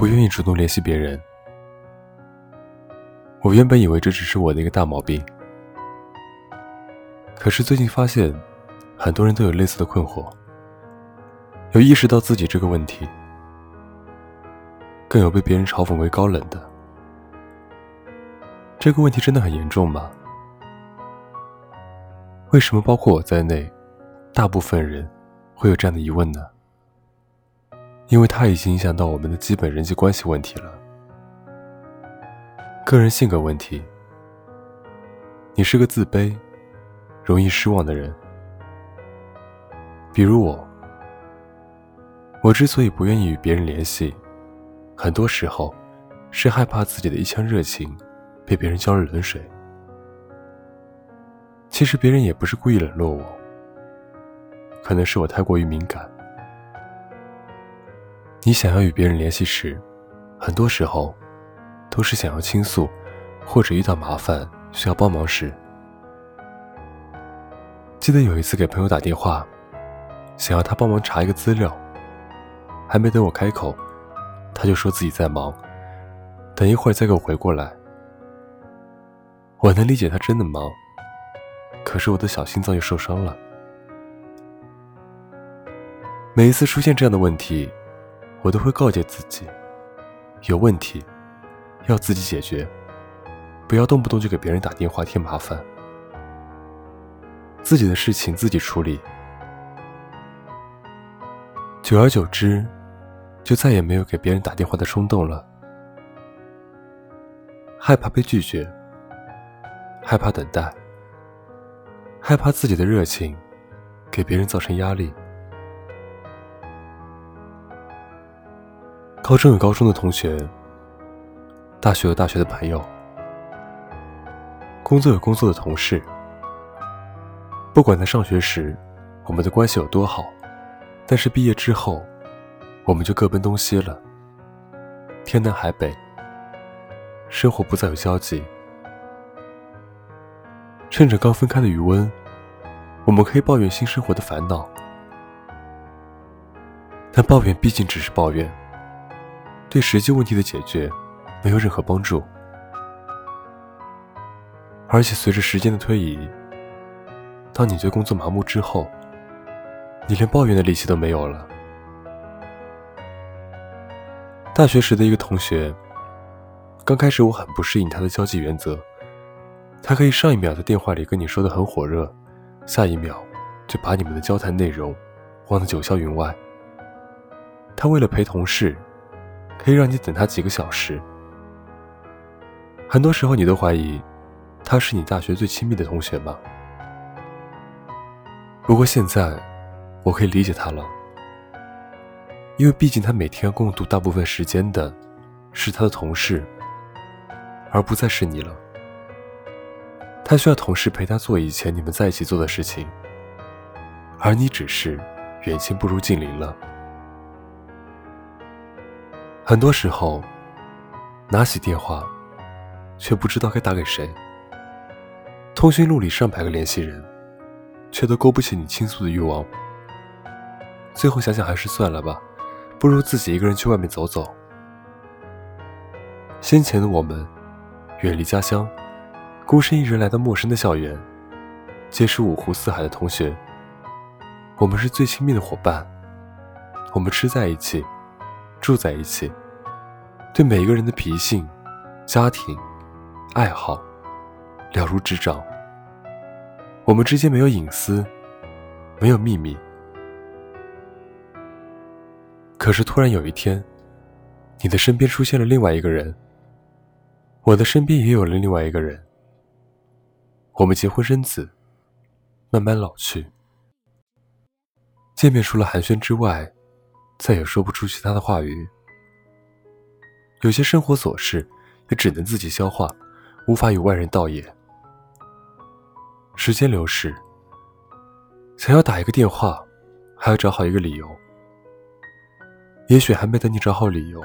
不愿意主动联系别人。我原本以为这只是我的一个大毛病，可是最近发现，很多人都有类似的困惑，有意识到自己这个问题，更有被别人嘲讽为高冷的。这个问题真的很严重吗？为什么包括我在内，大部分人会有这样的疑问呢？因为它已经影响到我们的基本人际关系问题了。个人性格问题，你是个自卑、容易失望的人。比如我，我之所以不愿意与别人联系，很多时候是害怕自己的一腔热情被别人浇了冷水。其实别人也不是故意冷落我，可能是我太过于敏感。你想要与别人联系时，很多时候。都是想要倾诉，或者遇到麻烦需要帮忙时。记得有一次给朋友打电话，想要他帮忙查一个资料，还没等我开口，他就说自己在忙，等一会儿再给我回过来。我能理解他真的忙，可是我的小心脏又受伤了。每一次出现这样的问题，我都会告诫自己，有问题。要自己解决，不要动不动就给别人打电话添麻烦。自己的事情自己处理，久而久之，就再也没有给别人打电话的冲动了。害怕被拒绝，害怕等待，害怕自己的热情给别人造成压力。高中有高中的同学。大学有大学的朋友，工作有工作的同事。不管在上学时我们的关系有多好，但是毕业之后，我们就各奔东西了，天南海北，生活不再有交集。趁着刚分开的余温，我们可以抱怨新生活的烦恼，但抱怨毕竟只是抱怨，对实际问题的解决。没有任何帮助，而且随着时间的推移，当你对工作麻木之后，你连抱怨的力气都没有了。大学时的一个同学，刚开始我很不适应他的交际原则，他可以上一秒在电话里跟你说的很火热，下一秒就把你们的交谈内容忘得九霄云外。他为了陪同事，可以让你等他几个小时。很多时候，你都怀疑他是你大学最亲密的同学吗？不过现在，我可以理解他了，因为毕竟他每天共度大部分时间的是他的同事，而不再是你了。他需要同事陪他做以前你们在一起做的事情，而你只是远亲不如近邻了。很多时候，拿起电话。却不知道该打给谁。通讯录里上百个联系人，却都勾不起你倾诉的欲望。最后想想还是算了吧，不如自己一个人去外面走走。先前的我们，远离家乡，孤身一人来到陌生的校园，结识五湖四海的同学。我们是最亲密的伙伴，我们吃在一起，住在一起，对每一个人的脾性、家庭。爱好了如指掌，我们之间没有隐私，没有秘密。可是突然有一天，你的身边出现了另外一个人，我的身边也有了另外一个人。我们结婚生子，慢慢老去。见面除了寒暄之外，再也说不出其他的话语。有些生活琐事，也只能自己消化。无法与外人道也。时间流逝，想要打一个电话，还要找好一个理由。也许还没等你找好理由，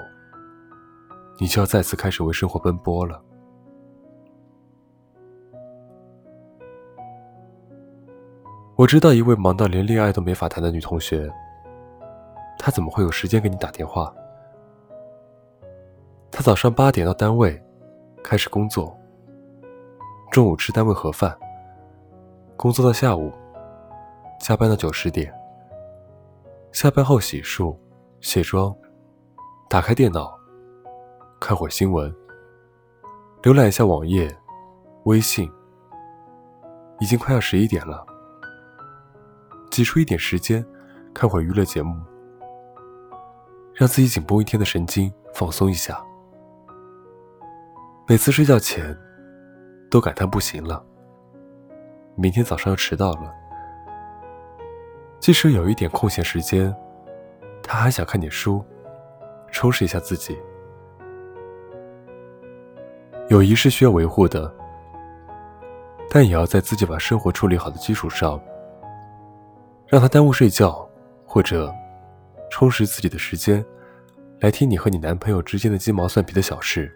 你就要再次开始为生活奔波了。我知道一位忙到连恋爱都没法谈的女同学，她怎么会有时间给你打电话？他早上八点到单位开始工作，中午吃单位盒饭，工作到下午，加班到九十点。下班后洗漱、卸妆，打开电脑，看会新闻，浏览一下网页、微信。已经快要十一点了，挤出一点时间看会娱乐节目，让自己紧绷一天的神经放松一下。每次睡觉前，都感叹不行了，明天早上要迟到了。即使有一点空闲时间，他还想看点书，充实一下自己。友谊是需要维护的。但也要在自己把生活处理好的基础上，让他耽误睡觉，或者充实自己的时间，来听你和你男朋友之间的鸡毛蒜皮的小事，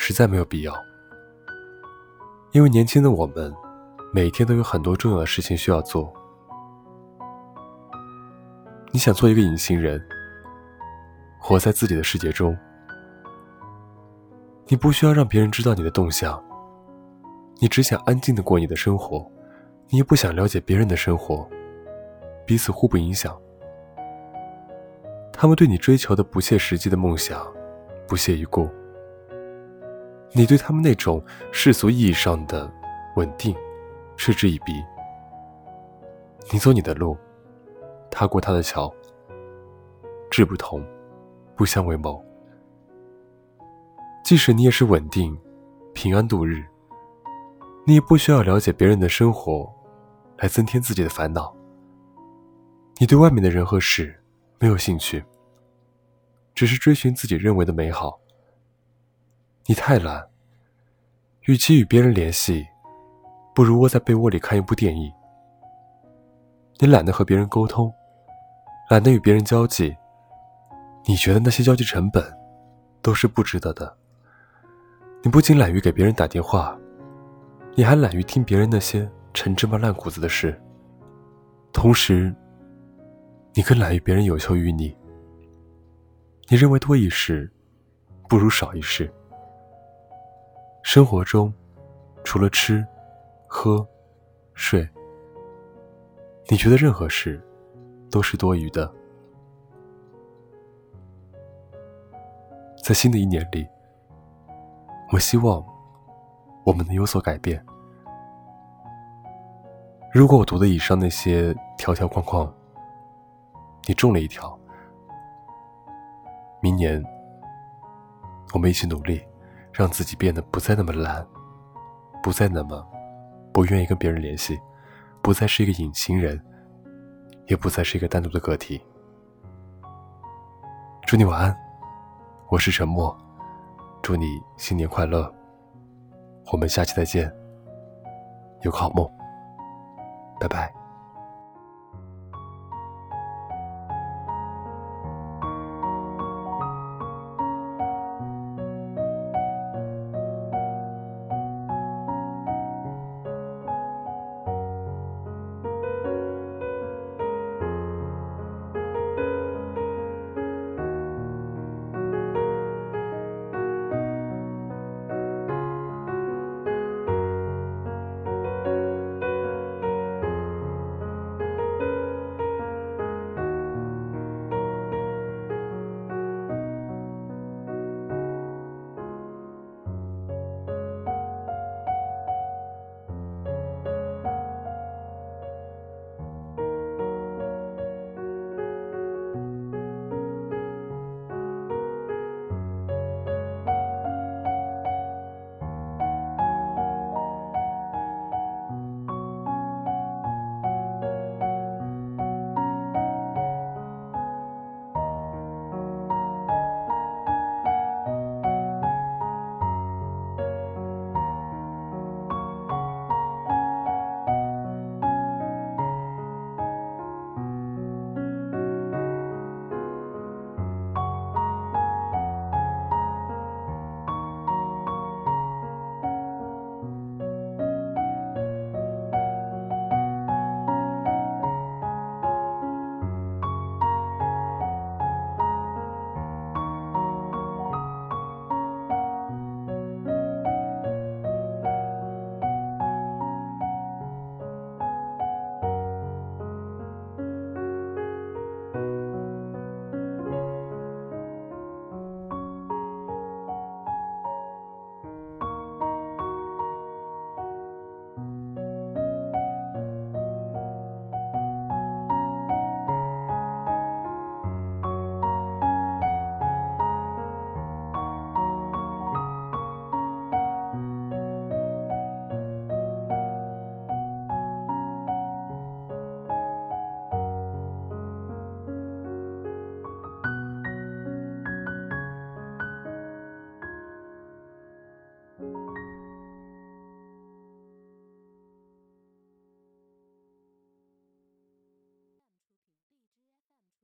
实在没有必要。因为年轻的我们，每天都有很多重要的事情需要做。你想做一个隐形人，活在自己的世界中，你不需要让别人知道你的动向。你只想安静的过你的生活，你也不想了解别人的生活，彼此互不影响。他们对你追求的不切实际的梦想，不屑一顾；你对他们那种世俗意义上的稳定，嗤之以鼻。你走你的路，他过他的桥，志不同，不相为谋。即使你也是稳定、平安度日。你也不需要了解别人的生活，来增添自己的烦恼。你对外面的人和事没有兴趣，只是追寻自己认为的美好。你太懒，与其与别人联系，不如窝在被窝里看一部电影。你懒得和别人沟通，懒得与别人交际，你觉得那些交际成本都是不值得的。你不仅懒于给别人打电话。你还懒于听别人那些陈芝麻烂谷子的事，同时，你更懒于别人有求于你。你认为多一事，不如少一事。生活中，除了吃、喝、睡，你觉得任何事都是多余的。在新的一年里，我希望。我们能有所改变。如果我读的以上那些条条框框，你中了一条，明年我们一起努力，让自己变得不再那么懒，不再那么不愿意跟别人联系，不再是一个隐形人，也不再是一个单独的个体。祝你晚安，我是沉默，祝你新年快乐。我们下期再见，有个好梦，拜拜。